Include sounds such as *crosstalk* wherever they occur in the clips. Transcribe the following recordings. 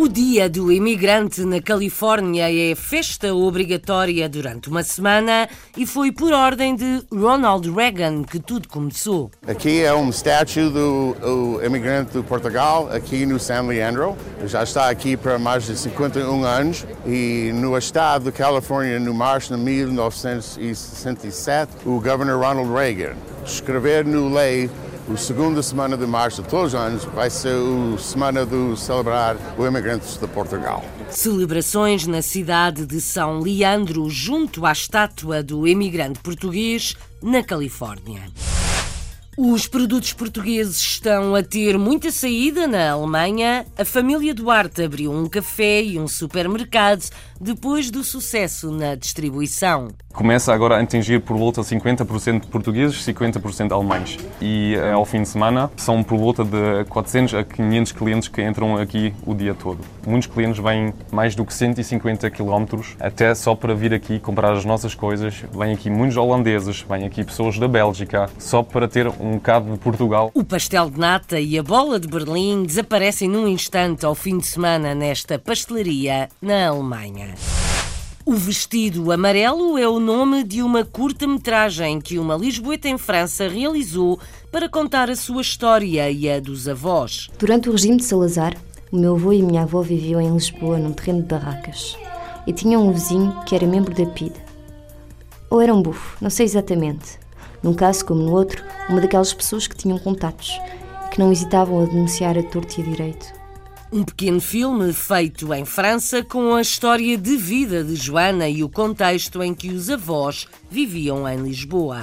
O Dia do Imigrante na Califórnia é festa obrigatória durante uma semana e foi por ordem de Ronald Reagan que tudo começou. Aqui é um estátua do, imigrante de Portugal, aqui no San Leandro. Já está aqui para mais de 51 anos e no estado de Califórnia, no março de 1967, o governor Ronald Reagan escreveu no lei o segunda semana de março de todos os anos vai ser a semana do celebrar os imigrantes de Portugal. Celebrações na cidade de São Leandro, junto à estátua do imigrante português, na Califórnia. Os produtos portugueses estão a ter muita saída na Alemanha. A família Duarte abriu um café e um supermercado depois do sucesso na distribuição. Começa agora a atingir por volta de 50% portugueses, 50% alemães. E eh, ao fim de semana são por volta de 400 a 500 clientes que entram aqui o dia todo. Muitos clientes vêm mais do que 150 km até só para vir aqui comprar as nossas coisas. Vêm aqui muitos holandeses, vêm aqui pessoas da Bélgica, só para ter um bocado de Portugal. O pastel de nata e a bola de Berlim desaparecem num instante ao fim de semana nesta pastelaria na Alemanha. O Vestido Amarelo é o nome de uma curta-metragem que uma lisboeta em França realizou para contar a sua história e a dos avós. Durante o regime de Salazar, o meu avô e a minha avó viviam em Lisboa num terreno de barracas. E tinham um vizinho que era membro da PID. Ou era um bufo, não sei exatamente. Num caso como no outro, uma daquelas pessoas que tinham contatos e que não hesitavam a denunciar a torto e a direito. Um pequeno filme feito em França com a história de vida de Joana e o contexto em que os avós viviam em Lisboa.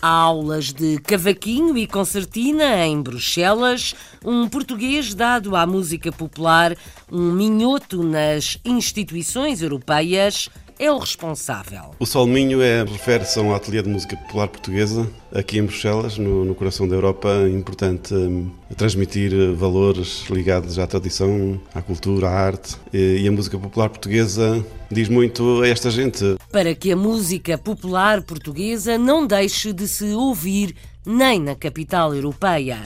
Há aulas de cavaquinho e concertina em Bruxelas, um português dado à música popular, um minhoto nas instituições europeias, é o responsável. O Solminho é, refere-se a um ateliê de música popular portuguesa aqui em Bruxelas, no, no coração da Europa. É importante um, transmitir valores ligados à tradição, à cultura, à arte. E, e a música popular portuguesa diz muito a esta gente. Para que a música popular portuguesa não deixe de se ouvir nem na capital europeia.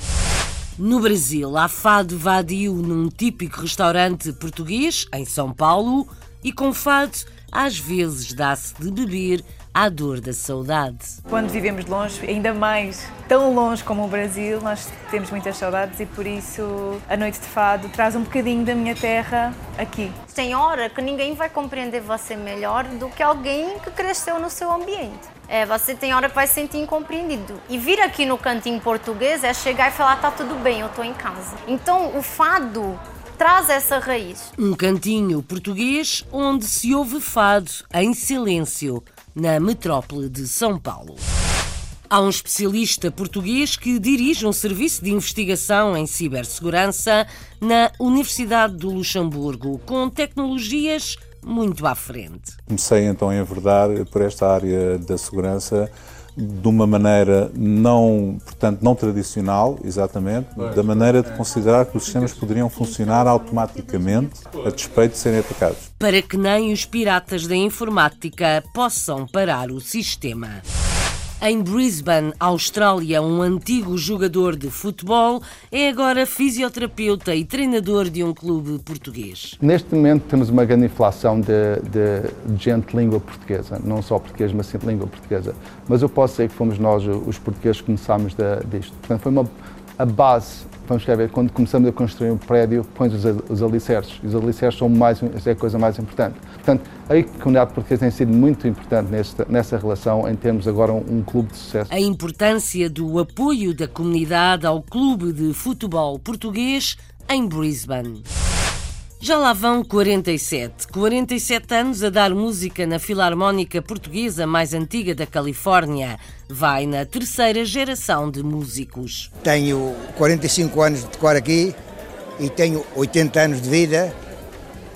No Brasil, há fado vadio num típico restaurante português, em São Paulo, e com fado às vezes dá-se de beber à dor da saudade. Quando vivemos longe, ainda mais tão longe como o Brasil, nós temos muitas saudades e por isso a noite de fado traz um bocadinho da minha terra aqui. Tem hora que ninguém vai compreender você melhor do que alguém que cresceu no seu ambiente. É, você tem hora que vai se sentir incompreendido. E vir aqui no cantinho português é chegar e falar: tá tudo bem, eu tô em casa. Então o fado traz essa raiz. Um cantinho português onde se ouve fado em silêncio, na metrópole de São Paulo. Há um especialista português que dirige um serviço de investigação em cibersegurança na Universidade do Luxemburgo, com tecnologias muito à frente. Comecei então a enverdar por esta área da segurança de uma maneira não, portanto, não tradicional, exatamente, da maneira de considerar que os sistemas poderiam funcionar automaticamente a despeito de serem atacados. Para que nem os piratas da informática possam parar o sistema. Em Brisbane, Austrália, um antigo jogador de futebol é agora fisioterapeuta e treinador de um clube português. Neste momento temos uma grande inflação de, de gente de língua portuguesa, não só português, mas sim de língua portuguesa. Mas eu posso dizer que fomos nós, os portugueses, que começámos disto. Portanto, foi uma, a base vamos ver, quando começamos a construir um prédio, pões os, os alicerces. Os alicerces são mais, é a coisa mais importante. Portanto, a comunidade portuguesa tem sido muito importante nesta, nessa relação, em termos agora um, um clube de sucesso. A importância do apoio da comunidade ao clube de futebol português em Brisbane. Já lá vão 47. 47 anos a dar música na Filarmónica Portuguesa mais antiga da Califórnia. Vai na terceira geração de músicos. Tenho 45 anos de tocar aqui e tenho 80 anos de vida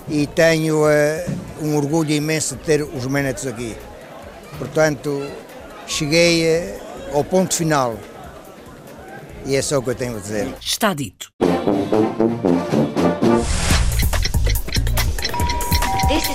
e tenho uh, um orgulho imenso de ter os Menetos aqui. Portanto, cheguei uh, ao ponto final. E é só o que eu tenho a dizer. Está dito.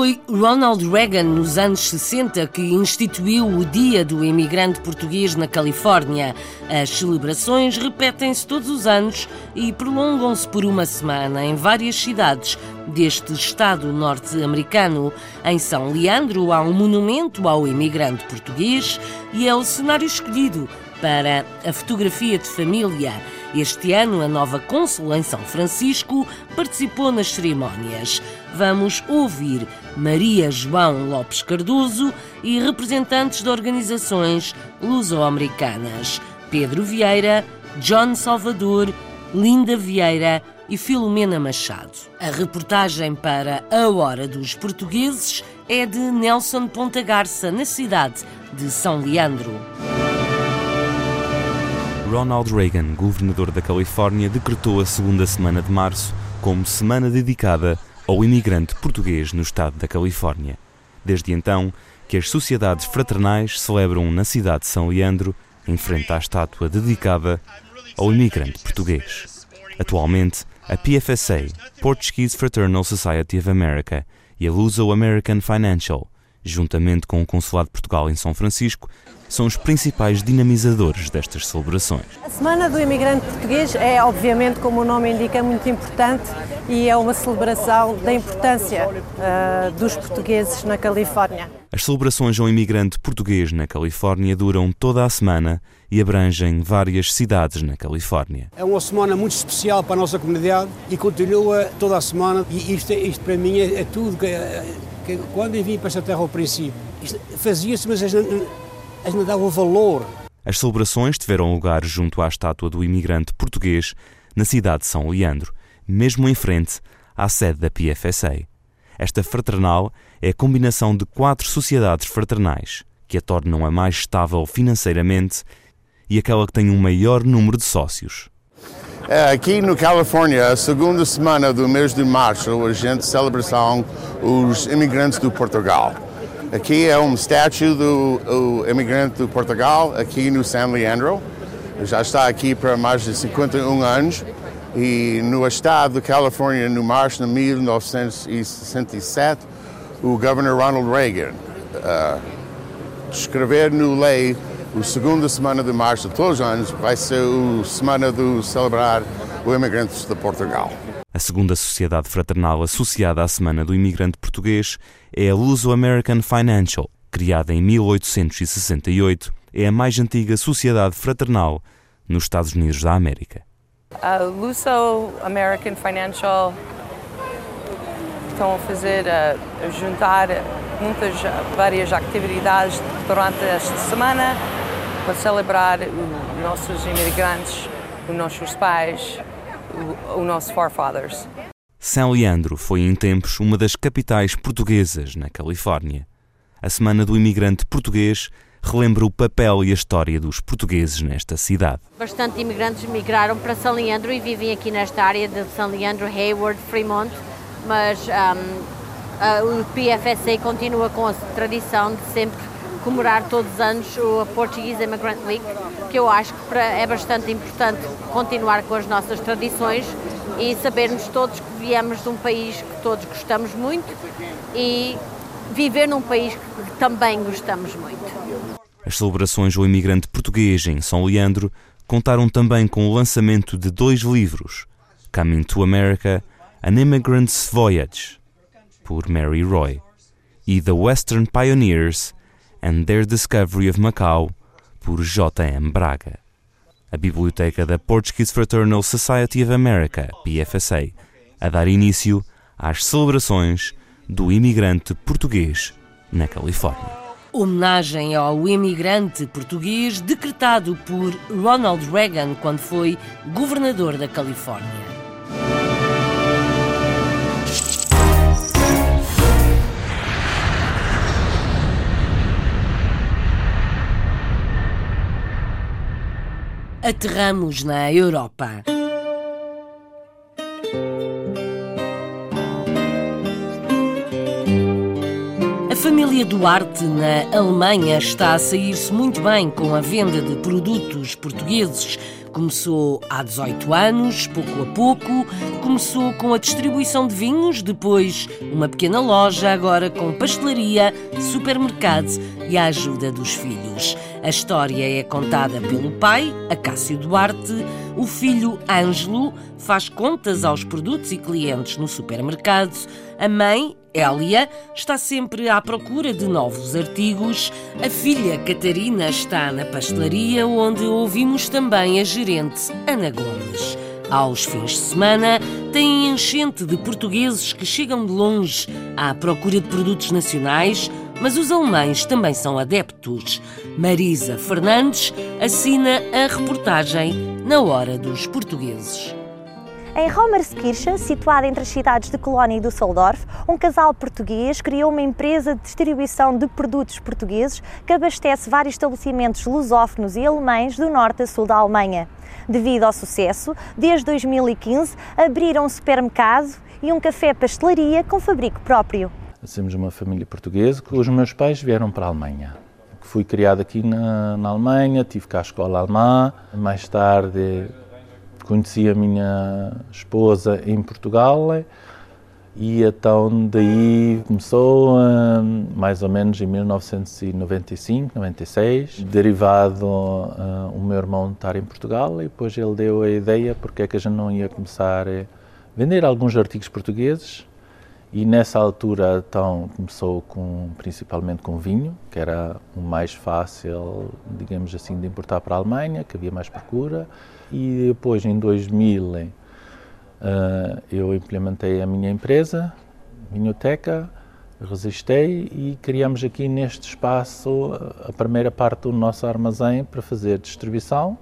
Foi Ronald Reagan, nos anos 60, que instituiu o Dia do Imigrante Português na Califórnia. As celebrações repetem-se todos os anos e prolongam-se por uma semana em várias cidades deste estado norte-americano. Em São Leandro há um monumento ao imigrante português e é o cenário escolhido para a fotografia de família. Este ano, a nova cônsula em São Francisco participou nas cerimónias. Vamos ouvir Maria João Lopes Cardoso e representantes de organizações luso-americanas: Pedro Vieira, John Salvador, Linda Vieira e Filomena Machado. A reportagem para A Hora dos Portugueses é de Nelson Ponta Garça, na cidade de São Leandro. Ronald Reagan, governador da Califórnia, decretou a segunda semana de março como semana dedicada ao imigrante português no estado da Califórnia. Desde então, que as sociedades fraternais celebram na cidade de São Leandro, em frente à estátua dedicada ao imigrante português. Atualmente, a PFSA, Portuguese Fraternal Society of America, e a Luso American Financial, juntamente com o Consulado de Portugal em São Francisco, são os principais dinamizadores destas celebrações. A Semana do Imigrante Português é, obviamente, como o nome indica, muito importante e é uma celebração da importância uh, dos portugueses na Califórnia. As celebrações ao imigrante português na Califórnia duram toda a semana e abrangem várias cidades na Califórnia. É uma semana muito especial para a nossa comunidade e continua toda a semana. E isto, isto para mim é, é tudo que, que, quando eu vim para esta terra ao princípio, fazia-se, mas não davam valor. As celebrações tiveram lugar junto à estátua do imigrante português na cidade de São Leandro, mesmo em frente à sede da PFSA. Esta fraternal é a combinação de quatro sociedades fraternais que a tornam a mais estável financeiramente e aquela que tem um maior número de sócios. Aqui no Califórnia, a segunda semana do mês de março, a gente celebração os imigrantes do Portugal. Aqui é um statue do, do imigrante do Portugal, aqui no San Leandro. Já está aqui para mais de 51 anos. E no estado da Califórnia, no março de 1967, o governor Ronald Reagan uh, escrever no lei o segunda semana de março de todos os anos vai ser a semana de celebrar os imigrantes de Portugal. A segunda sociedade fraternal associada à Semana do Imigrante Português é a Luso-American Financial, criada em 1868, é a mais antiga sociedade fraternal nos Estados Unidos da América. A Luso American Financial estão a fazer, a, juntar muitas, várias atividades durante esta semana para celebrar os nossos imigrantes, os nossos pais, os nossos forefathers. São Leandro foi em tempos uma das capitais portuguesas na Califórnia. A Semana do Imigrante Português relembra o papel e a história dos portugueses nesta cidade. Bastante imigrantes migraram para São Leandro e vivem aqui nesta área de São Leandro, Hayward, Fremont, mas um, o PFSA continua com a tradição de sempre comemorar todos os anos o Portuguese Immigrant Week, que eu acho que é bastante importante continuar com as nossas tradições e sabermos todos que viemos de um país que todos gostamos muito e viver num país que também gostamos muito. As celebrações ao imigrante português em São Leandro contaram também com o lançamento de dois livros, Coming to America, An Immigrant's Voyage, por Mary Roy, e The Western Pioneers and Their Discovery of Macau, por J.M. Braga. A biblioteca da Portuguese Fraternal Society of America, PFSA, a dar início às celebrações do imigrante português na Califórnia. Homenagem ao imigrante português decretado por Ronald Reagan quando foi governador da Califórnia. Aterramos na Europa. A família Duarte, na Alemanha, está a sair-se muito bem com a venda de produtos portugueses Começou há 18 anos, pouco a pouco, começou com a distribuição de vinhos, depois uma pequena loja, agora com pastelaria, supermercado e a ajuda dos filhos. A história é contada pelo pai, Acácio Duarte, o filho Ângelo faz contas aos produtos e clientes no supermercado, a mãe Hélia está sempre à procura de novos artigos. A filha Catarina está na pastelaria, onde ouvimos também a gerente Ana Gomes. Aos fins de semana, tem enchente de portugueses que chegam de longe à procura de produtos nacionais, mas os alemães também são adeptos. Marisa Fernandes assina a reportagem na Hora dos Portugueses. Em Romerskirchen, situada entre as cidades de Colónia e Düsseldorf, um casal português criou uma empresa de distribuição de produtos portugueses que abastece vários estabelecimentos lusófonos e alemães do norte a sul da Alemanha. Devido ao sucesso, desde 2015 abriram um supermercado e um café-pastelaria com fabrico próprio. Somos uma família portuguesa. Que os meus pais vieram para a Alemanha. Fui criado aqui na, na Alemanha, tive cá a escola alemã, mais tarde conheci a minha esposa em Portugal e então daí começou mais ou menos em 1995, 96, derivado uh, o meu irmão estar em Portugal. E depois ele deu a ideia porque é que a gente não ia começar a vender alguns artigos portugueses e nessa altura então começou com principalmente com vinho, que era o mais fácil, digamos assim, de importar para a Alemanha, que havia mais procura. E depois, em 2000, uh, eh, eu implementei a minha empresa, Vinhoteca, resistei e criamos aqui neste espaço a primeira parte do nosso armazém para fazer distribuição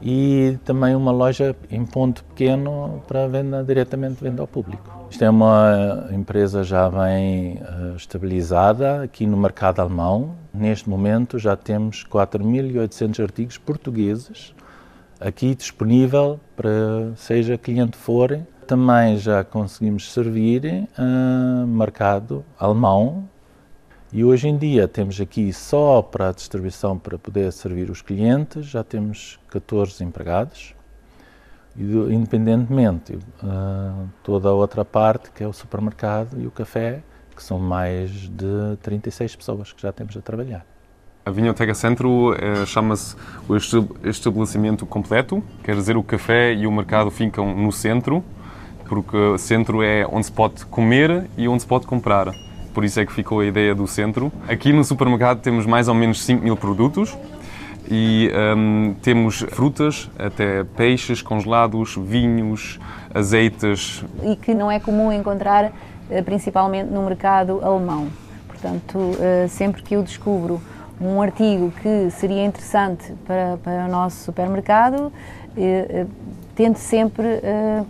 e também uma loja em ponto pequeno para venda diretamente venda ao público. Isto é uma empresa já bem uh, estabilizada aqui no mercado alemão. Neste momento já temos 4.800 artigos portugueses aqui disponível para seja cliente for. Também já conseguimos servir uh, mercado alemão e hoje em dia temos aqui só para a distribuição para poder servir os clientes, já temos 14 empregados. Independentemente, uh, toda a outra parte, que é o supermercado e o café, que são mais de 36 pessoas que já temos a trabalhar. A Vinhoteca Centro eh, chama-se o estabelecimento completo, quer dizer, o café e o mercado ficam no centro, porque o centro é onde se pode comer e onde se pode comprar. Por isso é que ficou a ideia do centro. Aqui no supermercado temos mais ou menos 5 mil produtos e um, temos frutas, até peixes congelados, vinhos, azeites. E que não é comum encontrar eh, principalmente no mercado alemão. Portanto, eh, sempre que eu descubro um artigo que seria interessante para, para o nosso supermercado, eh, tento sempre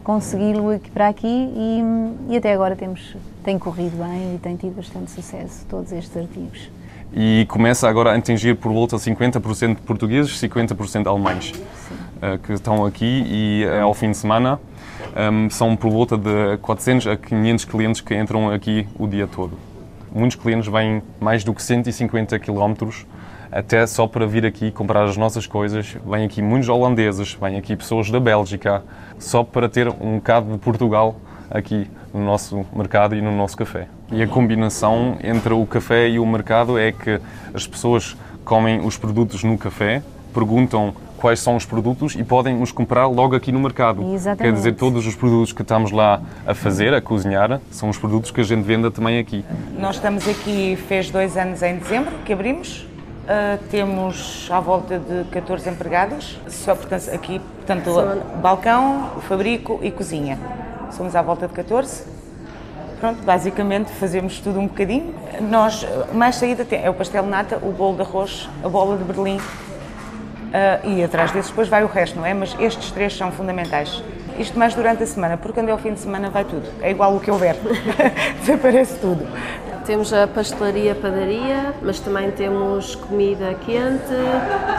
consegui-lo para aqui e, e, até agora temos, tem corrido bem e tem tido bastante sucesso todos estes artigos. E começa agora a atingir por volta 50% de portugueses, 50% alemães uh, que estão aqui e uh, ao fim de semana um, são por volta de 400 a 500 clientes que entram aqui o dia todo muitos clientes vêm mais do que 150 quilómetros até só para vir aqui comprar as nossas coisas. Vêm aqui muitos holandeses, vêm aqui pessoas da Bélgica, só para ter um bocado de Portugal aqui no nosso mercado e no nosso café. E a combinação entre o café e o mercado é que as pessoas comem os produtos no café, perguntam quais são os produtos e podem os comprar logo aqui no mercado. Exatamente. Quer dizer, todos os produtos que estamos lá a fazer, a cozinhar, são os produtos que a gente venda também aqui. Nós estamos aqui, fez dois anos em dezembro que abrimos. Uh, temos à volta de 14 empregados, só portanto, aqui, portanto, balcão, fabrico e cozinha. Somos à volta de 14. Pronto, basicamente fazemos tudo um bocadinho. Nós, mais saída tem, é o pastel de nata, o bolo de arroz, a bola de berlim, Uh, e atrás desses depois vai o resto, não é? Mas estes três são fundamentais. Isto mais durante a semana, porque quando é o fim de semana vai tudo. É igual o que houver. *laughs* Desaparece tudo. Temos a pastelaria, padaria, mas também temos comida quente,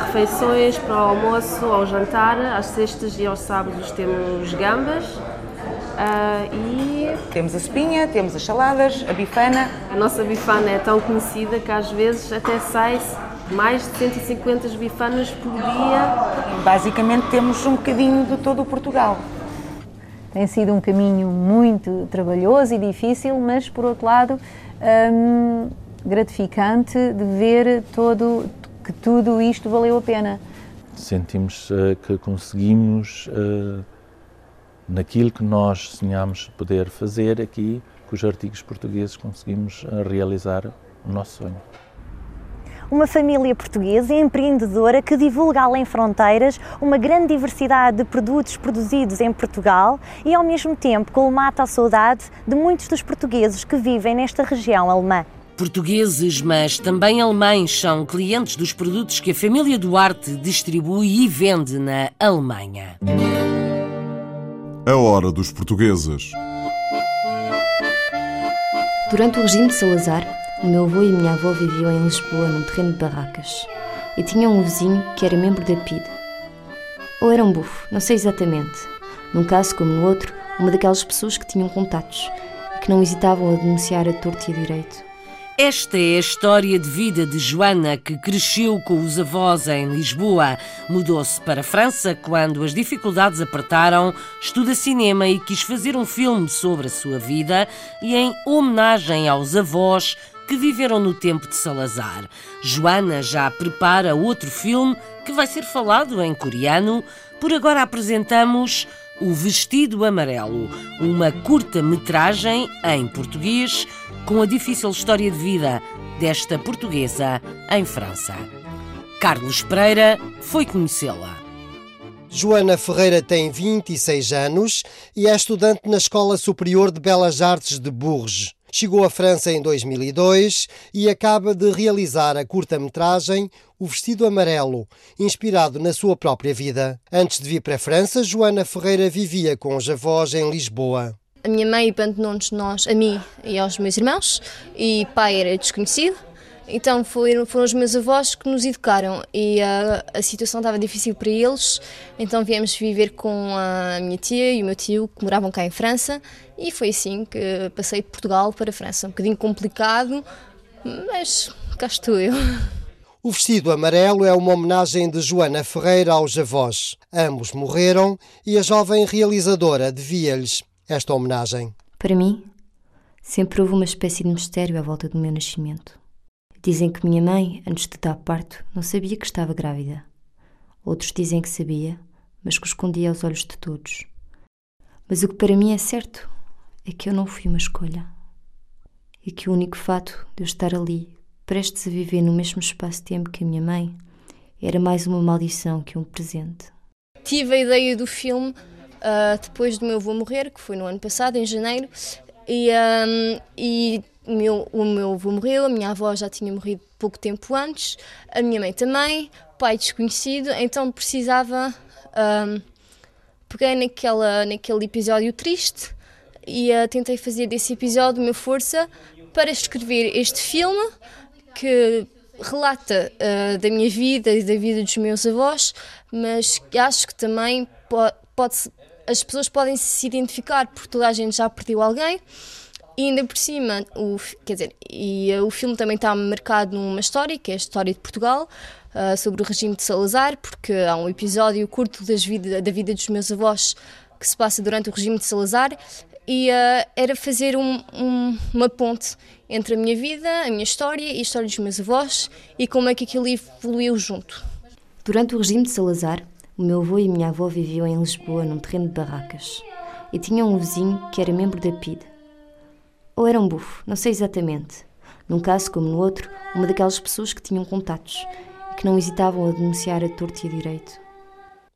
refeições para o almoço, ao jantar. Às sextas e aos sábados temos gambas. Uh, e temos a sopinha, temos as saladas, a bifana. A nossa bifana é tão conhecida que às vezes até sai mais de 150 bifanas por dia. Basicamente temos um bocadinho de todo o Portugal. Tem sido um caminho muito trabalhoso e difícil, mas por outro lado hum, gratificante de ver todo, que tudo isto valeu a pena. Sentimos uh, que conseguimos, uh, naquilo que nós sonhámos poder fazer aqui, com os artigos portugueses, conseguimos uh, realizar o nosso sonho uma família portuguesa empreendedora que divulga além fronteiras uma grande diversidade de produtos produzidos em Portugal e, ao mesmo tempo, colmata a saudade de muitos dos portugueses que vivem nesta região alemã. Portugueses, mas também alemães, são clientes dos produtos que a família Duarte distribui e vende na Alemanha. A hora dos portugueses. Durante o regime de Salazar, o meu avô e a minha avó viviam em Lisboa, num terreno de barracas. E tinham um vizinho que era membro da PID. Ou era um bufo, não sei exatamente. Num caso como no outro, uma daquelas pessoas que tinham contatos e que não hesitavam a denunciar a torto e a direito. Esta é a história de vida de Joana, que cresceu com os avós em Lisboa. Mudou-se para a França quando as dificuldades apertaram, estuda cinema e quis fazer um filme sobre a sua vida e em homenagem aos avós que viveram no tempo de Salazar. Joana já prepara outro filme que vai ser falado em coreano. Por agora apresentamos O Vestido Amarelo, uma curta-metragem em português com a difícil história de vida desta portuguesa em França. Carlos Pereira foi conhecê-la. Joana Ferreira tem 26 anos e é estudante na Escola Superior de Belas Artes de Bourges. Chegou à França em 2002 e acaba de realizar a curta-metragem O Vestido Amarelo, inspirado na sua própria vida. Antes de vir para a França, Joana Ferreira vivia com os avós em Lisboa. A minha mãe abandonou-nos nós, a mim e aos meus irmãos, e pai era desconhecido. Então foram, foram os meus avós que nos educaram e a, a situação estava difícil para eles, então viemos viver com a minha tia e o meu tio que moravam cá em França e foi assim que passei de Portugal para a França. Um bocadinho complicado, mas cá estou eu. O vestido amarelo é uma homenagem de Joana Ferreira aos avós. Ambos morreram e a jovem realizadora devia-lhes esta homenagem? Para mim, sempre houve uma espécie de mistério à volta do meu nascimento. Dizem que minha mãe, antes de dar parto, não sabia que estava grávida. Outros dizem que sabia, mas que o escondia aos olhos de todos. Mas o que para mim é certo é que eu não fui uma escolha. E que o único fato de eu estar ali, prestes a viver no mesmo espaço-tempo que a minha mãe, era mais uma maldição que um presente. Tive a ideia do filme uh, depois do meu avô morrer, que foi no ano passado, em janeiro, e, um, e meu, o meu avô morreu, a minha avó já tinha morrido pouco tempo antes, a minha mãe também, pai desconhecido, então precisava. Um, peguei naquela, naquele episódio triste e uh, tentei fazer desse episódio uma força para escrever este filme que relata uh, da minha vida e da vida dos meus avós, mas acho que também pode, pode as pessoas podem se identificar porque toda a gente já perdeu alguém. E ainda por cima, o, quer dizer, e uh, o filme também está marcado numa história, que é a história de Portugal, uh, sobre o regime de Salazar, porque há um episódio curto vida, da vida dos meus avós que se passa durante o regime de Salazar, e uh, era fazer um, um, uma ponte entre a minha vida, a minha história e a história dos meus avós, e como é que aquilo evoluiu junto. Durante o regime de Salazar, o meu avô e minha avó viviam em Lisboa, num terreno de barracas. E tinham um vizinho que era membro da PID. Ou era um bufo, não sei exatamente. Num caso como no outro, uma daquelas pessoas que tinham contatos e que não hesitavam a denunciar a torto e a direito.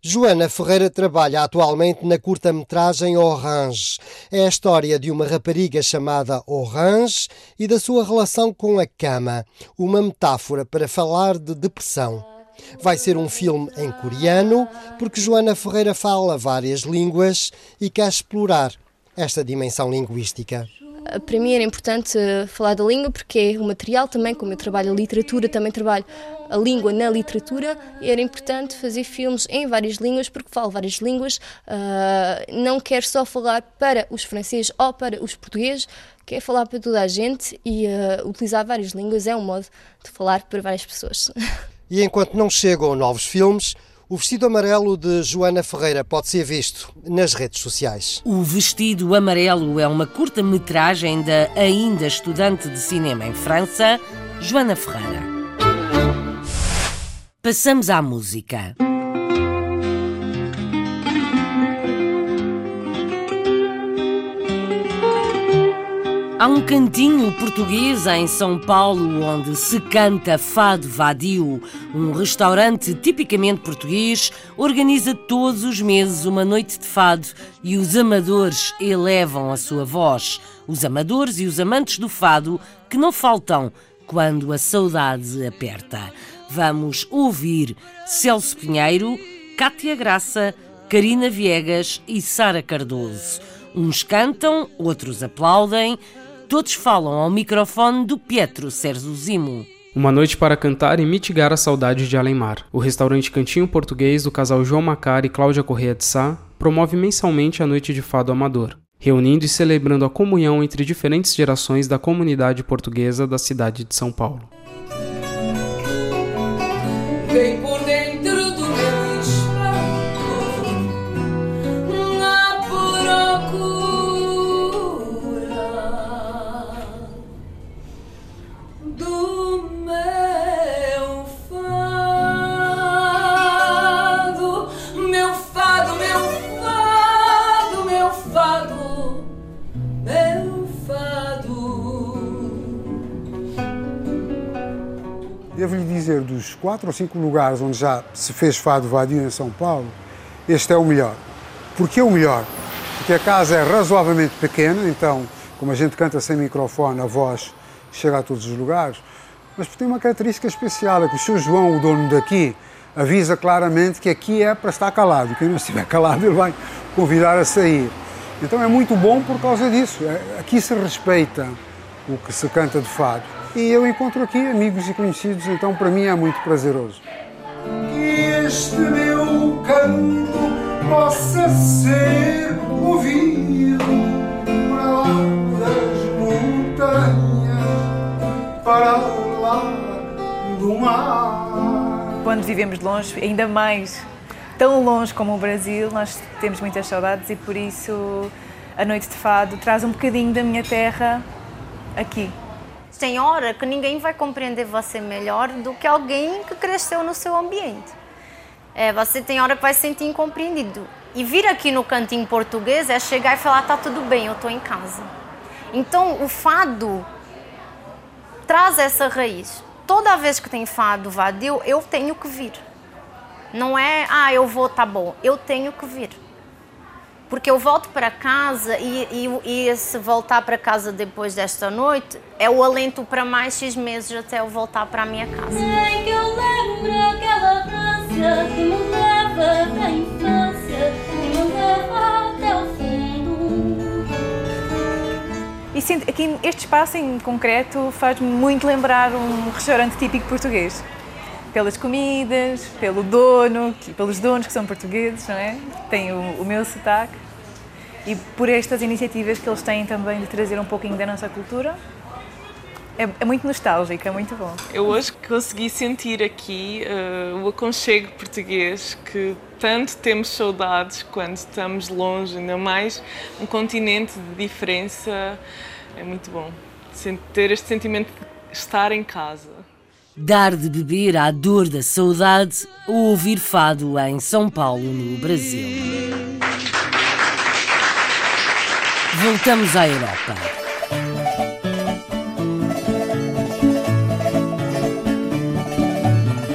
Joana Ferreira trabalha atualmente na curta-metragem Orange. É a história de uma rapariga chamada Orange e da sua relação com a cama, uma metáfora para falar de depressão. Vai ser um filme em coreano, porque Joana Ferreira fala várias línguas e quer explorar esta dimensão linguística. para mim era importante uh, falar da língua porque é o material também, como eu trabalho a literatura, também trabalho a língua na literatura, era importante fazer filmes em várias línguas porque falo várias línguas, uh, não quero só falar para os franceses ou para os portugueses, quero falar para toda a gente e utilizar várias línguas é um modo de falar para várias pessoas. *laughs* E enquanto não chegam novos filmes, o vestido amarelo de Joana Ferreira pode ser visto nas redes sociais. O Vestido Amarelo é uma curta-metragem da ainda estudante de cinema em França, Joana Ferreira. Passamos à música. Há um cantinho português em São Paulo onde se canta fado vadio. Um restaurante tipicamente português organiza todos os meses uma noite de fado e os amadores elevam a sua voz. Os amadores e os amantes do fado que não faltam quando a saudade aperta. Vamos ouvir Celso Pinheiro, Cátia Graça, Karina Viegas e Sara Cardoso. Uns cantam, outros aplaudem todos falam ao microfone do Pietro Zimo. Uma noite para cantar e mitigar a saudade de Alemar. O restaurante Cantinho Português do casal João Macar e Cláudia Correia de Sá promove mensalmente a Noite de Fado Amador, reunindo e celebrando a comunhão entre diferentes gerações da comunidade portuguesa da cidade de São Paulo. Vem por dizer, dos quatro ou cinco lugares onde já se fez fado vadio em São Paulo, este é o melhor. Porquê o melhor? Porque a casa é razoavelmente pequena, então, como a gente canta sem microfone, a voz chega a todos os lugares, mas tem uma característica especial, é que o Sr. João, o dono daqui, avisa claramente que aqui é para estar calado. Quem não estiver calado, ele vai convidar a sair. Então é muito bom por causa disso. É, aqui se respeita o que se canta de fado e eu encontro aqui amigos e conhecidos, então para mim é muito prazeroso. Que este meu canto possa ser ouvido para lá das montanhas, para lá do mar. Quando vivemos longe, ainda mais tão longe como o Brasil, nós temos muitas saudades e por isso a noite de fado traz um bocadinho da minha terra aqui tem hora que ninguém vai compreender você melhor do que alguém que cresceu no seu ambiente. É, você tem hora que vai se sentir incompreendido. E vir aqui no cantinho português é chegar e falar: tá tudo bem, eu estou em casa. Então, o fado traz essa raiz. Toda vez que tem fado vadio, eu tenho que vir. Não é, ah, eu vou, tá bom. Eu tenho que vir. Porque eu volto para casa e, e, e esse voltar para casa depois desta noite é o alento para mais X meses até eu voltar para a minha casa. É que eu lembro aquela França que me leva da infância e me leva até o fundo. E sinto, aqui este espaço em concreto faz-me muito lembrar um restaurante típico português pelas comidas, pelo dono, pelos donos que são portugueses, não é? Tem o, o meu sotaque. E por estas iniciativas que eles têm também de trazer um pouquinho da nossa cultura. É, é muito nostálgico, é muito bom. Eu hoje consegui sentir aqui uh, o aconchego português que tanto temos saudades quando estamos longe, ainda mais um continente de diferença. É muito bom ter este sentimento de estar em casa. Dar de beber à dor da saudade ou ouvir fado em São Paulo, no Brasil. Voltamos à Europa.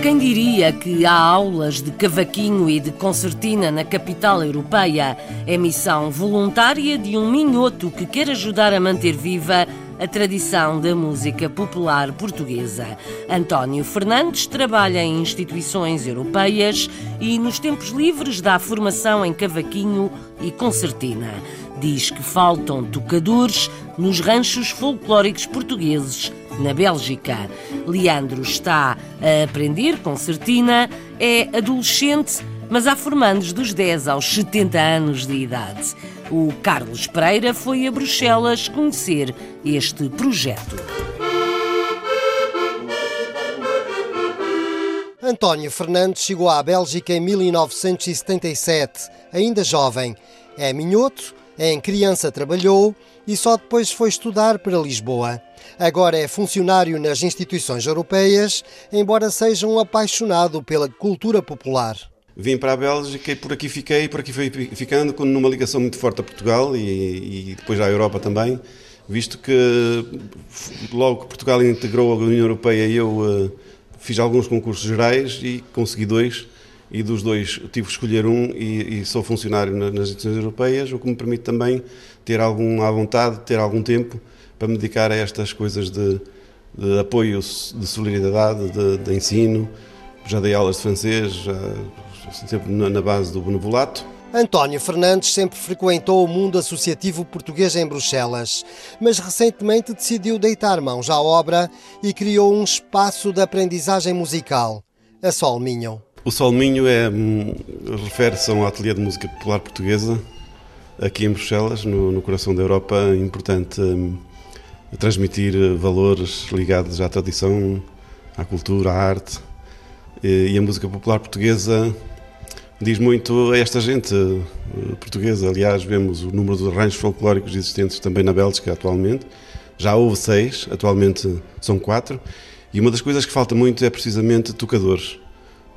Quem diria que há aulas de cavaquinho e de concertina na capital europeia? É missão voluntária de um minhoto que quer ajudar a manter viva a tradição da música popular portuguesa. António Fernandes trabalha em instituições europeias e, nos tempos livres, dá formação em cavaquinho e concertina. Diz que faltam tocadores nos ranchos folclóricos portugueses na Bélgica. Leandro está a aprender concertina, é adolescente, mas há formandos dos 10 aos 70 anos de idade. O Carlos Pereira foi a Bruxelas conhecer este projeto. António Fernandes chegou à Bélgica em 1977, ainda jovem. É minhoto, em criança trabalhou e só depois foi estudar para Lisboa. Agora é funcionário nas instituições europeias, embora seja um apaixonado pela cultura popular. Vim para a Bélgica e por aqui fiquei, por aqui fui ficando, com numa ligação muito forte a Portugal e, e depois à Europa também, visto que logo que Portugal integrou a União Europeia eu uh, fiz alguns concursos gerais e consegui dois e dos dois tive que escolher um e, e sou funcionário nas instituições europeias, o que me permite também ter alguma vontade, ter algum tempo para me dedicar a estas coisas de, de apoio, de solidariedade, de, de, ensino. Já dei aulas de francês, já, sempre na base do benevolado. António Fernandes sempre frequentou o mundo associativo português em Bruxelas, mas recentemente decidiu deitar mãos à obra e criou um espaço de aprendizagem musical, a Sol Minho. O Sol Minho é, hum, refere-se a um ateliê de música popular portuguesa, aqui em Bruxelas, no, no coração da Europa, importante um, transmitir valores ligados à tradição, à cultura, à arte. E, e a música popular portuguesa diz muito a esta gente eh, portuguesa. Aliás, vemos o número de arranjos folclóricos existentes também na Bélgica atualmente. Já houve seis, atualmente são quatro. E uma das coisas que falta muito é precisamente tocadores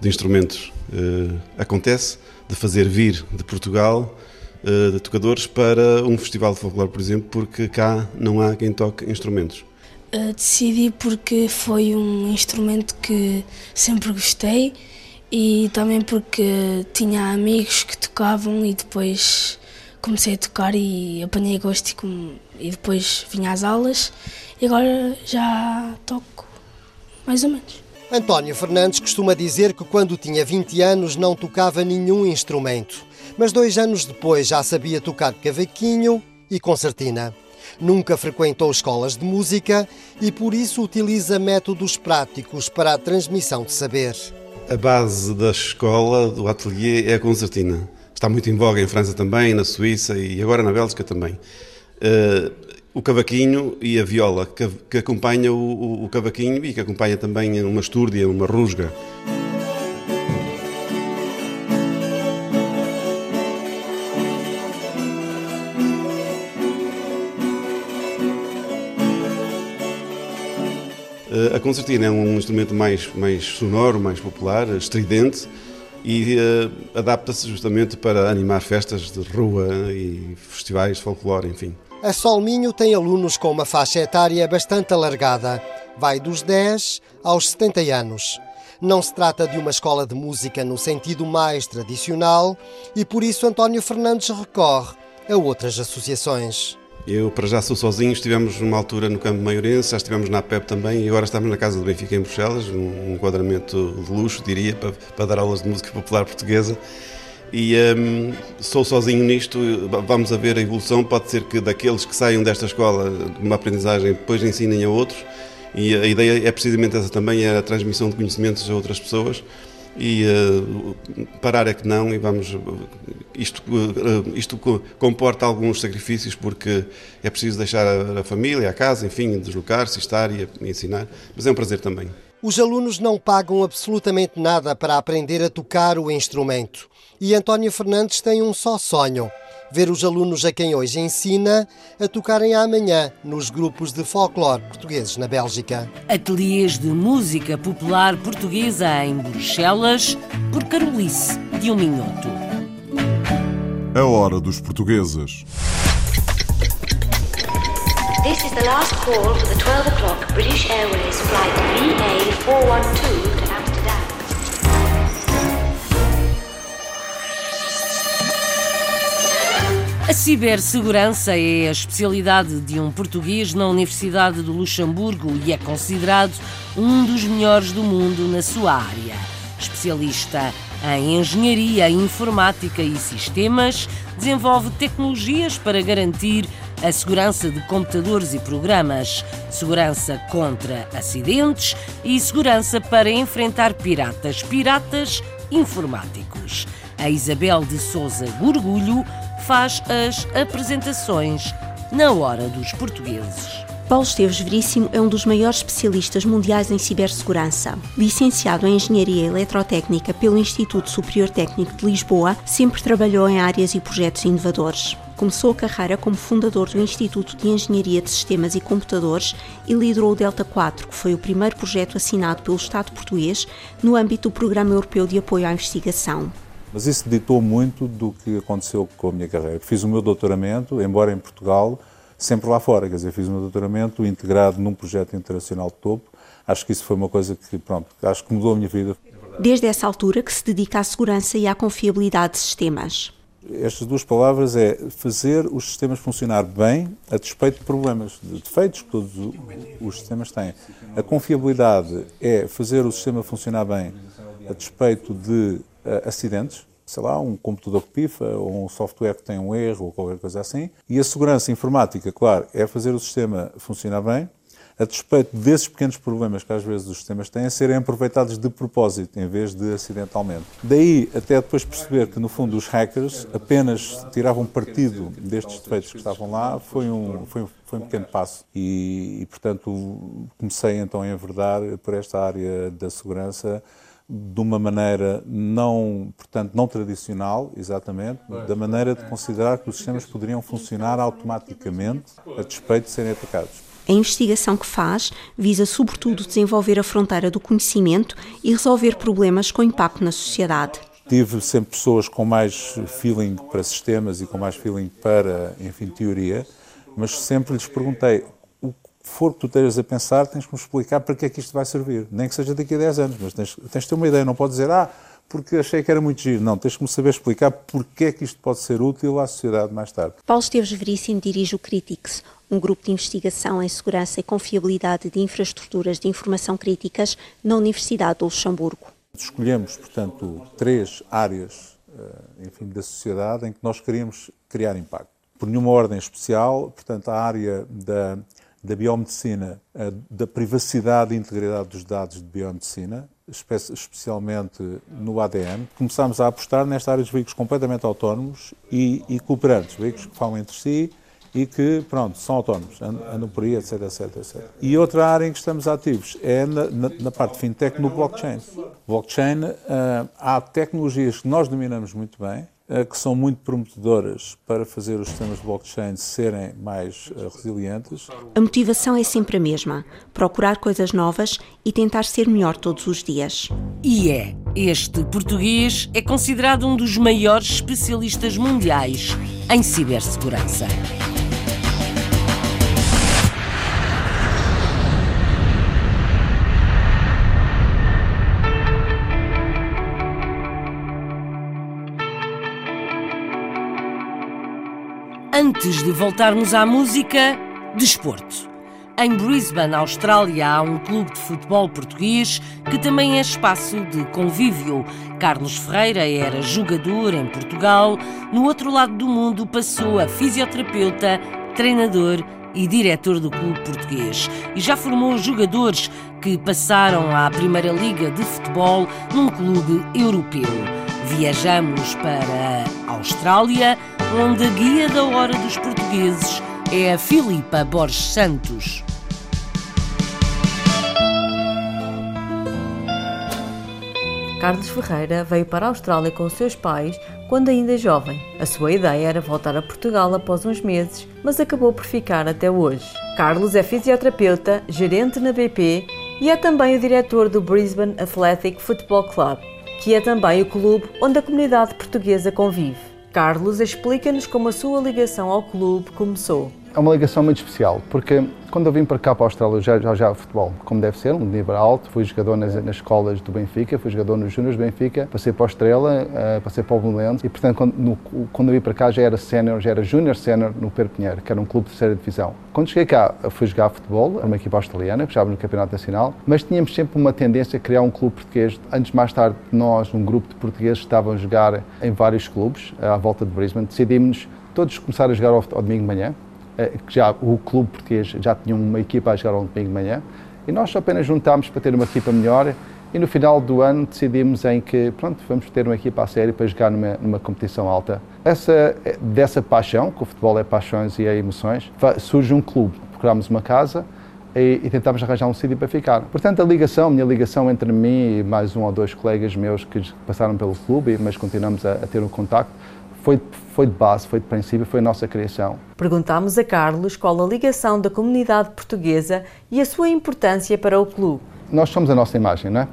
de instrumentos. Uh, acontece de fazer vir de Portugal uh, de tocadores para um festival de folclore, por exemplo, porque cá não há quem toque instrumentos. Decidi porque foi um instrumento que sempre gostei e também porque tinha amigos que tocavam e depois comecei a tocar e apanhei gosto e, com, e depois vinha às aulas e agora já toco mais ou menos. António Fernandes costuma dizer que quando tinha 20 anos não tocava nenhum instrumento, mas dois anos depois já sabia tocar cavaquinho e concertina. Nunca frequentou escolas de música e por isso utiliza métodos práticos para a transmissão de saber. A base da escola, do ateliê, é a concertina. Está muito em voga em França também, na Suíça e agora na Bélgica também. Uh, o cavaquinho e a viola, que, que acompanha o, o, o, cavaquinho e que acompanha também uma estúrdia, uma rusga. A concertina é um instrumento mais, mais sonoro, mais popular, estridente e uh, adapta-se justamente para animar festas de rua e festivais de folclore, enfim. A Solminho tem alunos com uma faixa etária bastante alargada, vai dos 10 aos 70 anos. Não se trata de uma escola de música no sentido mais tradicional e por isso António Fernandes recorre a outras associações. Eu, para já, sou sozinho. Estivemos numa altura no Campo Maiorense, já estivemos na PEP também e agora estamos na Casa do Benfica em Bruxelas, um enquadramento de luxo, diria, para, para dar aulas de música popular portuguesa. E um, sou sozinho nisto, vamos a ver a evolução. Pode ser que daqueles que saiam desta escola, uma aprendizagem, depois ensinem a outros. E a ideia é precisamente essa também, é a transmissão de conhecimentos a outras pessoas e uh, parar é que não e vamos isto uh, isto comporta alguns sacrifícios porque é preciso deixar a, a família a casa enfim deslocar-se estar e, e ensinar. Mas é um prazer também. Os alunos não pagam absolutamente nada para aprender a tocar o instrumento e António Fernandes tem um só sonho ver os alunos a quem hoje ensina a tocarem amanhã nos grupos de folclore portugueses na Bélgica. Ateliês de música popular portuguesa em Bruxelas, por Carolice de um minuto. A hora dos portugueses. This is the last call for the 12 o'clock British Airways flight VA412 A cibersegurança é a especialidade de um português na Universidade do Luxemburgo e é considerado um dos melhores do mundo na sua área. Especialista Em engenharia, informática e sistemas, desenvolve tecnologias para garantir a segurança de computadores e programas, segurança contra acidentes e segurança para enfrentar piratas, piratas informáticos. A Isabel de Souza Gorgulho faz as apresentações na hora dos portugueses. Paulo Esteves Veríssimo é um dos maiores especialistas mundiais em cibersegurança. Licenciado em Engenharia Eletrotécnica pelo Instituto Superior Técnico de Lisboa, sempre trabalhou em áreas e projetos inovadores. Começou a carreira como fundador do Instituto de Engenharia de Sistemas e Computadores e liderou o Delta 4, que foi o primeiro projeto assinado pelo Estado português no âmbito do Programa Europeu de Apoio à Investigação. Mas isso ditou muito do que aconteceu com a minha carreira. Fiz o meu doutoramento, embora em Portugal, sempre lá fora. Quer dizer, fiz o meu doutoramento integrado num projeto internacional de topo. Acho que isso foi uma coisa que, pronto, acho que mudou a minha vida. Desde essa altura que se dedica à segurança e à confiabilidade de sistemas. Estas duas palavras é fazer os sistemas funcionar bem a despeito de problemas, de defeitos que todos os sistemas têm. A confiabilidade é fazer o sistema funcionar bem a despeito de acidentes, sei lá, um computador que pifa, ou um software que tem um erro, ou qualquer coisa assim. E a segurança informática, claro, é fazer o sistema funcionar bem, a despeito desses pequenos problemas que às vezes os sistemas têm, a serem aproveitados de propósito, em vez de acidentalmente. Daí, até depois perceber que, no fundo, os hackers apenas tiravam partido destes defeitos que estavam lá, foi um, foi, foi um pequeno passo. E, e, portanto, comecei então a enverdar por esta área da segurança, de uma maneira não, portanto, não tradicional, exatamente, da maneira de considerar que os sistemas poderiam funcionar automaticamente a despeito de serem atacados. A investigação que faz visa, sobretudo, desenvolver a fronteira do conhecimento e resolver problemas com impacto na sociedade. Tive sempre pessoas com mais feeling para sistemas e com mais feeling para, enfim, teoria, mas sempre lhes perguntei for que tu estejas a pensar, tens que me explicar para que é que isto vai servir. Nem que seja daqui a 10 anos, mas tens, tens de ter uma ideia. Não podes dizer, ah, porque achei que era muito giro. Não, tens que me saber explicar porque é que isto pode ser útil à sociedade mais tarde. Paulo Esteves Veríssimo dirige o Critics, um grupo de investigação em segurança e confiabilidade de infraestruturas de informação críticas na Universidade do Luxemburgo. Escolhemos, portanto, três áreas eh, enfim, da sociedade em que nós queríamos criar impacto. Por nenhuma ordem especial, portanto, a área da da biomedicina, da privacidade e integridade dos dados de biomedicina, especialmente no ADN. Começámos a apostar nesta área dos veículos completamente autónomos e, e cooperantes, veículos que falam entre si e que, pronto, são autónomos, andam por aí, etc, etc, etc. E outra área em que estamos ativos é na, na, na parte de fintech no blockchain. Blockchain, uh, há tecnologias que nós dominamos muito bem, que são muito prometedoras para fazer os sistemas de blockchain serem mais uh, resilientes. A motivação é sempre a mesma: procurar coisas novas e tentar ser melhor todos os dias. E é. Este português é considerado um dos maiores especialistas mundiais em cibersegurança. Antes de voltarmos à música, desporto. Em Brisbane, Austrália, há um clube de futebol português que também é espaço de convívio. Carlos Ferreira era jogador em Portugal. No outro lado do mundo, passou a fisioterapeuta, treinador e diretor do clube português. E já formou jogadores que passaram à Primeira Liga de Futebol num clube europeu. Viajamos para a Austrália onde a guia da hora dos portugueses é a Filipa Borges Santos. Carlos Ferreira veio para a Austrália com seus pais quando ainda jovem. A sua ideia era voltar a Portugal após uns meses, mas acabou por ficar até hoje. Carlos é fisioterapeuta, gerente na BP e é também o diretor do Brisbane Athletic Football Club, que é também o clube onde a comunidade portuguesa convive. Carlos explica-nos como a sua ligação ao clube começou. É uma ligação muito especial, porque quando eu vim para cá para a Austrália, eu já, já futebol, como deve ser, um nível alto. Fui jogador nas, nas escolas do Benfica, fui jogador nos Júniors do Benfica, passei para a Estrela, uh, passei para o Belenenses e, portanto, quando, no, quando eu vim para cá já era sénior, já era júnior sénior no Pedro Pinheiro, que era um clube de terceira divisão. Quando cheguei cá, fui jogar futebol, era uma equipa australiana, que jogava no Campeonato Nacional, mas tínhamos sempre uma tendência a criar um clube português. Antes, mais tarde, nós, um grupo de portugueses, estavam a jogar em vários clubes à volta de Brisbane. Decidimos todos começar a jogar ao, ao domingo de manhã eh, que já o clube português já tinha uma equipa a jogar ao domingo de manhã e nós apenas juntámos para ter uma equipa melhor e no final do ano decidimos em que pronto vamos ter uma equipa a sério para jogar numa, numa competição alta essa eh, dessa paixão que o futebol é paixões e é emoções surge um clube procurámos uma casa e, e tentámos arranjar um sítio para ficar. Portanto, a ligação, a minha ligação entre mim e mais um ou dois colegas meus que passaram pelo clube, mas continuamos a, a ter um contacto, foi, foi de base, foi de princípio, foi a nossa criação. Perguntámos a Carlos qual a ligação da comunidade portuguesa e a sua importância para o clube. Nós somos a nossa imagem, não é?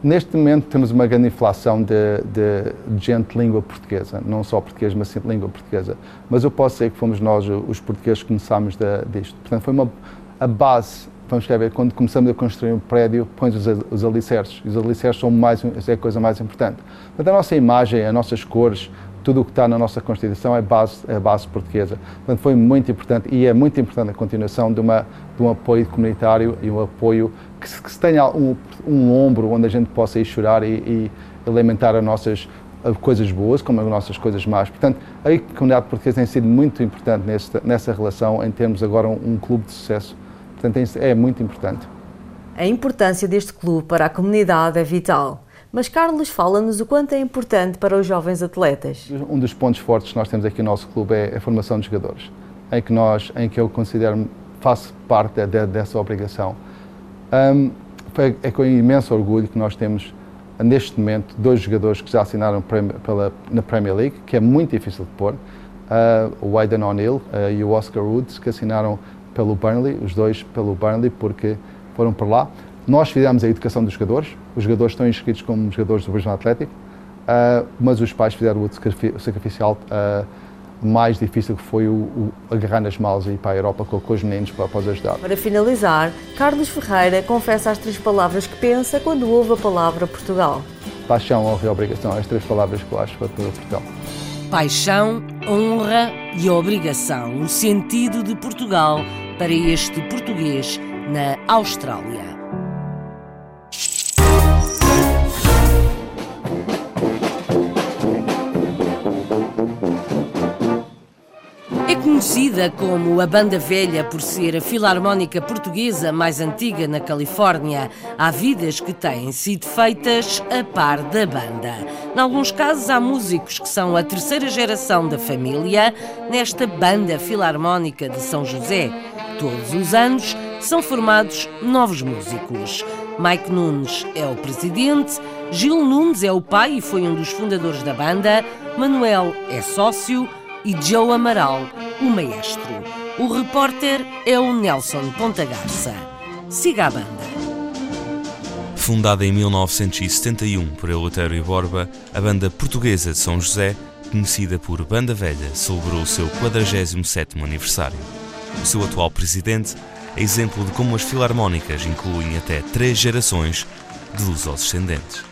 Neste momento temos uma grande inflação de, de, gente de língua portuguesa, não só português, mas sim de língua portuguesa. Mas eu posso dizer que fomos nós, os portugueses, que começámos de, disto. Portanto, foi uma, a base, vamos ver, quando começamos a construir um prédio, pões os, os alicerces. Os alicerces são mais, é a coisa mais importante. Portanto, a nossa imagem, as nossas cores, tudo o que está na nossa Constituição é base, é base portuguesa. Portanto, foi muito importante e é muito importante a continuação de, uma, de um apoio comunitário e um apoio que se, que se tenha um, um, ombro onde a gente possa ir chorar e, e lamentar as nossas coisas boas como as nossas coisas más. Portanto, a comunidade portuguesa tem sido muito importante nesta, nessa relação em termos agora um, um clube de sucesso. Portanto, é muito importante. A importância deste clube para a comunidade é vital. Mas Carlos fala-nos o quanto é importante para os jovens atletas. Um dos pontos fortes que nós temos aqui no nosso clube é a formação de jogadores, em que nós, em que eu considero faço parte de, dessa obrigação. Um, é com imenso orgulho que nós temos neste momento dois jogadores que já assinaram pela, na Premier League, que é muito difícil de pôr, uh, o Aidan O'Neill uh, e o Oscar Woods, que assinaram pelo Burnley, os dois pelo Burnley, porque foram por lá. Nós fizemos a educação dos jogadores, os jogadores estão inscritos como jogadores do Brisbane Atlético, uh, mas os pais fizeram o sacrificial uh, mais difícil que foi o, o, agarrar nas malas e ir para a Europa com, com os meninos para, para os ajudar. Para finalizar, Carlos Ferreira confessa as três palavras que pensa quando ouve a palavra Portugal. Paixão, honra e obrigação, as três palavras que eu acho para Portugal. Paixão, honra e obrigação, o sentido de Portugal para este português na Austrália. Conhecida como a Banda Velha por ser a filarmónica portuguesa mais antiga na Califórnia, há vidas que têm sido feitas a par da banda. Em alguns casos, há músicos que são a terceira geração da família nesta Banda Filarmónica de São José. Todos os anos são formados novos músicos. Mike Nunes é o presidente, Gil Nunes é o pai e foi um dos fundadores da banda, Manuel é sócio e Joe Amaral, o maestro. O repórter é o Nelson Pontagarça. Siga a banda. Fundada em 1971 por Eleutério Borba, a banda portuguesa de São José, conhecida por Banda Velha, celebrou o seu 47º aniversário. O seu atual presidente é exemplo de como as filarmónicas incluem até três gerações de luso-descendentes.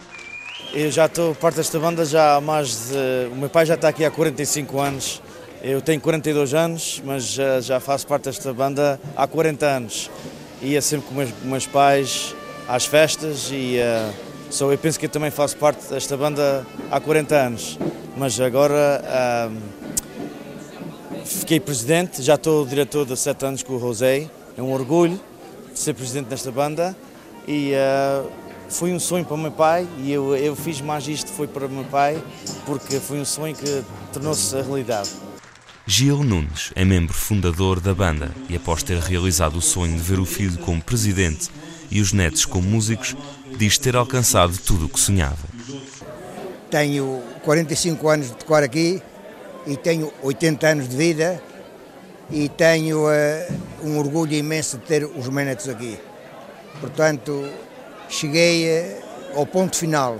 Eu já estou parte desta banda já há mais de... O meu pai já está aqui há 45 anos. Eu tenho 42 anos, mas já, já faço parte desta banda há 40 anos. Ia sempre com meus, meus pais às festas e uh, eu penso que eu também faço parte desta banda há 40 anos. Mas agora uh, fiquei presidente, já estou diretor de 7 anos com o José. É um orgulho ser presidente desta banda e uh, foi um sonho para o meu pai e eu, eu fiz mais isto foi para o meu pai porque foi um sonho que tornou-se realidade. Gil Nunes é membro fundador da banda e após ter realizado o sonho de ver o filho como presidente e os netos como músicos, diz ter alcançado tudo o que sonhava. Tenho 45 anos de tocar aqui e tenho 80 anos de vida e tenho uh, um orgulho imenso de ter os meus netos aqui. Portanto, cheguei eh, ao ponto final.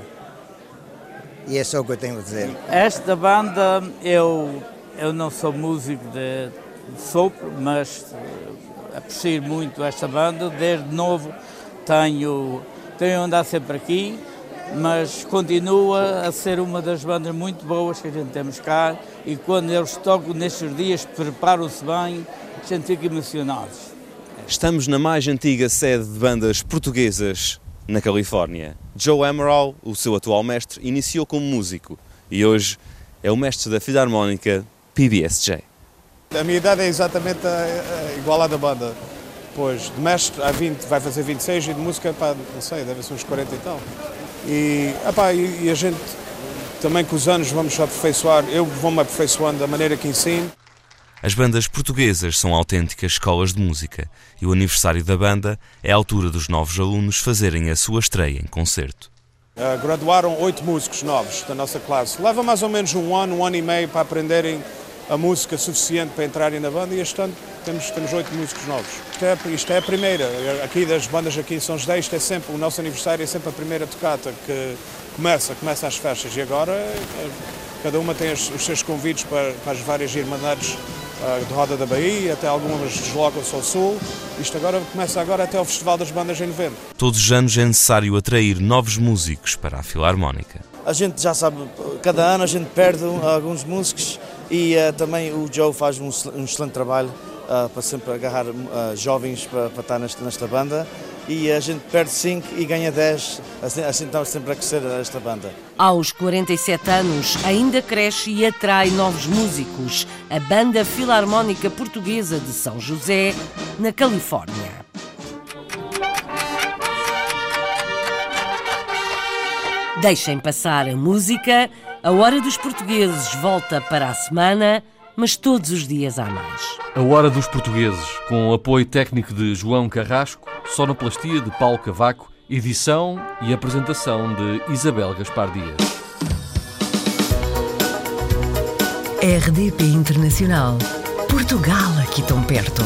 E é só o que eu tenho a dizer. Esta banda, eu, eu não sou músico de sopro, mas eh, aprecio muito esta banda. Desde novo tenho, tenho andado sempre aqui, mas continua a ser uma das bandas muito boas que a gente temos cá e quando eles tocam nestes dias, preparam-se bem, a gente fica emocionado. Estamos na mais antiga sede de bandas portuguesas na Califórnia. Joe Emerald, o seu atual mestre, iniciou como músico e hoje é o mestre da Filarmónica PBSJ. A minha idade é exatamente igual à da banda. Pois, de mestre há 20, vai fazer 26 e de música, pá, não sei, deve ser uns 40 e tal. E, epá, e, e a gente também com os anos vamos aperfeiçoar, eu vou-me aperfeiçoando da maneira que ensino. As bandas portuguesas são autênticas escolas de música e o aniversário da banda é a altura dos novos alunos fazerem a sua estreia em concerto. Uh, graduaram oito músicos novos da nossa classe. Leva mais ou menos um ano, um ano e meio para aprenderem a música suficiente para entrarem na banda e este ano temos, temos oito músicos novos. Isto é, isto é a primeira, aqui das bandas aqui em São José, isto é sempre, o nosso aniversário é sempre a primeira tocata que começa, começa as festas e agora é, cada uma tem os, os seus convites para, para as várias irmandades uh, de Roda da Bahia, até algumas deslocam-se ao sul. Isto agora começa agora até o Festival das Bandas em novembro. Todos os anos é necessário atrair novos músicos para a Filarmónica. A gente já sabe, cada ano a gente perde alguns músicos e uh, também o Joe faz um, um excelente trabalho uh, para sempre agarrar uh, jovens para, para estar nesta, nesta, banda e a gente perde 5 e ganha 10, assim, assim estamos sempre a crescer esta banda. Aos 47 anos ainda cresce e atrai novos músicos, a Banda Filarmónica Portuguesa de São José, na Califórnia. Deixem passar a música, a Hora dos Portugueses volta para a semana, mas todos os dias há mais. A Hora dos Portugueses, com o apoio técnico de João Carrasco, sonoplastia de Paulo Cavaco, edição e apresentação de Isabel Gaspar Dias. RDP Internacional. Portugal aqui tão perto.